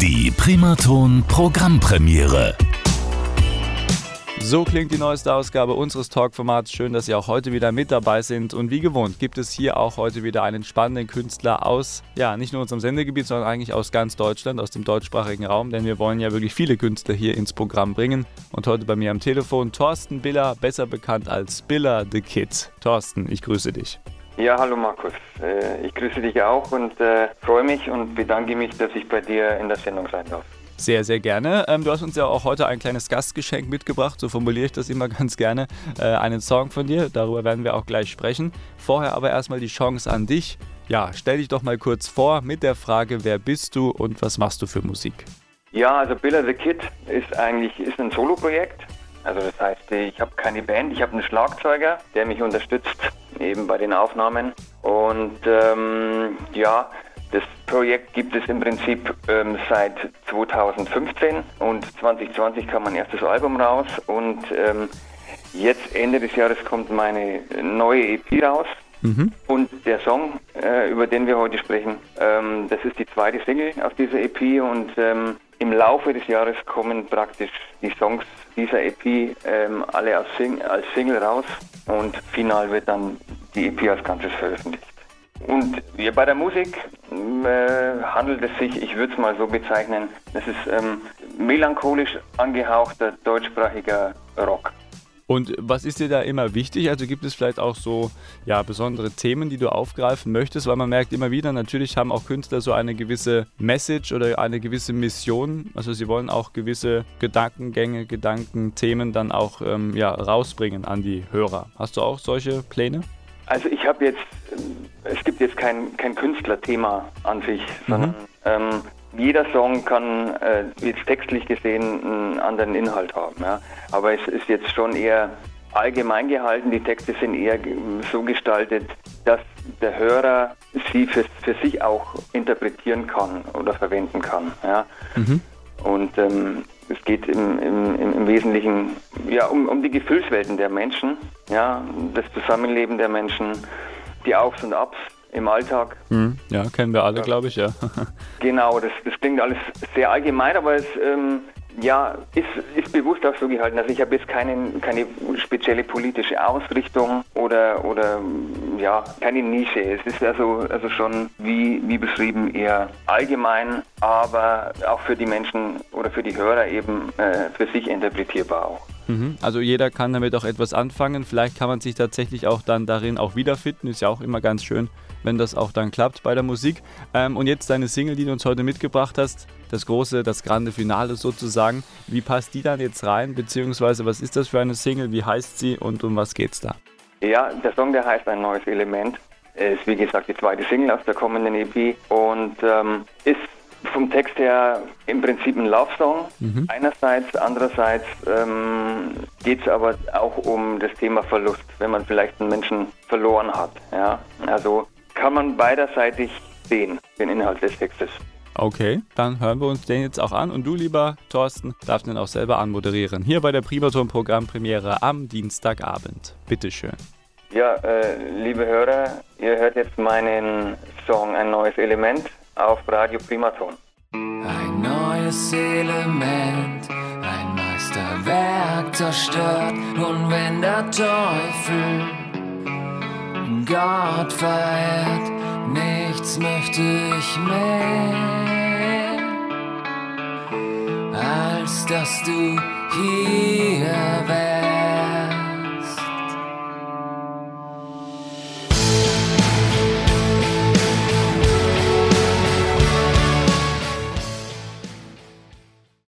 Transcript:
Die Primaton Programmpremiere. So klingt die neueste Ausgabe unseres Talk-Formats. Schön, dass Sie auch heute wieder mit dabei sind. Und wie gewohnt gibt es hier auch heute wieder einen spannenden Künstler aus, ja, nicht nur unserem Sendegebiet, sondern eigentlich aus ganz Deutschland, aus dem deutschsprachigen Raum. Denn wir wollen ja wirklich viele Künstler hier ins Programm bringen. Und heute bei mir am Telefon Thorsten Biller, besser bekannt als Biller the Kid. Thorsten, ich grüße dich. Ja, hallo Markus. Äh, ich grüße dich auch und äh, freue mich und bedanke mich, dass ich bei dir in der Sendung sein darf. Sehr, sehr gerne. Ähm, du hast uns ja auch heute ein kleines Gastgeschenk mitgebracht, so formuliere ich das immer ganz gerne. Äh, einen Song von dir, darüber werden wir auch gleich sprechen. Vorher aber erstmal die Chance an dich. Ja, stell dich doch mal kurz vor mit der Frage, wer bist du und was machst du für Musik? Ja, also Biller the Kid ist eigentlich ist ein Soloprojekt. Also das heißt, ich habe keine Band, ich habe einen Schlagzeuger, der mich unterstützt eben bei den Aufnahmen. Und ähm, ja, das Projekt gibt es im Prinzip ähm, seit 2015 und 2020 kam mein erstes Album raus und ähm, jetzt Ende des Jahres kommt meine neue EP raus. Mhm. Und der Song, äh, über den wir heute sprechen, ähm, das ist die zweite Single auf dieser EP und ähm, im Laufe des Jahres kommen praktisch die Songs dieser EP ähm, alle als, Sing als Single raus und final wird dann die EP als Ganzes veröffentlicht. Und ja, bei der Musik äh, handelt es sich, ich würde es mal so bezeichnen, das ist ähm, melancholisch angehauchter deutschsprachiger Rock. Und was ist dir da immer wichtig? Also gibt es vielleicht auch so ja, besondere Themen, die du aufgreifen möchtest? Weil man merkt immer wieder, natürlich haben auch Künstler so eine gewisse Message oder eine gewisse Mission. Also sie wollen auch gewisse Gedankengänge, Gedankenthemen dann auch ähm, ja, rausbringen an die Hörer. Hast du auch solche Pläne? Also ich habe jetzt, es gibt jetzt kein, kein Künstlerthema an sich, sondern mhm. ähm, jeder Song kann äh, jetzt textlich gesehen einen anderen Inhalt haben. Ja? Aber es ist jetzt schon eher allgemein gehalten. Die Texte sind eher so gestaltet, dass der Hörer sie für, für sich auch interpretieren kann oder verwenden kann. Ja? Mhm. Und ähm, es geht im, im, im Wesentlichen ja, um, um die Gefühlswelten der Menschen, ja, das Zusammenleben der Menschen, die Aufs und Abs im Alltag. Mhm. Ja, kennen wir alle, glaube ich, ja. genau, das, das klingt alles sehr allgemein, aber es ähm, ja, ist, ist bewusst auch so gehalten. Also ich habe jetzt keinen, keine spezielle politische Ausrichtung oder, oder ja, keine Nische. Es ist also, also schon, wie, wie beschrieben, eher allgemein, aber auch für die Menschen oder für die Hörer eben äh, für sich interpretierbar auch. Mhm. Also jeder kann damit auch etwas anfangen. Vielleicht kann man sich tatsächlich auch dann darin auch wiederfinden. Ist ja auch immer ganz schön, wenn das auch dann klappt bei der Musik. Ähm, und jetzt deine Single, die du uns heute mitgebracht hast, das große, das grande Finale sozusagen. Wie passt die dann jetzt rein? Beziehungsweise was ist das für eine Single? Wie heißt sie und um was geht's da? Ja, der Song, der heißt ein neues Element. Ist wie gesagt die zweite Single aus der kommenden EP und ähm, ist vom Text her im Prinzip ein Love-Song. Mhm. Einerseits, andererseits ähm, geht es aber auch um das Thema Verlust, wenn man vielleicht einen Menschen verloren hat. Ja? Also kann man beiderseitig sehen, den Inhalt des Textes. Okay, dann hören wir uns den jetzt auch an und du, lieber Thorsten, darfst den auch selber anmoderieren. Hier bei der Primaton Programmpremiere am Dienstagabend. Bitteschön. Ja, äh, liebe Hörer, ihr hört jetzt meinen Song Ein neues Element auf Radio Primaton. Neues Element, ein Meisterwerk zerstört. Und wenn der Teufel Gott verehrt, nichts möchte ich mehr, als dass du hier wärst.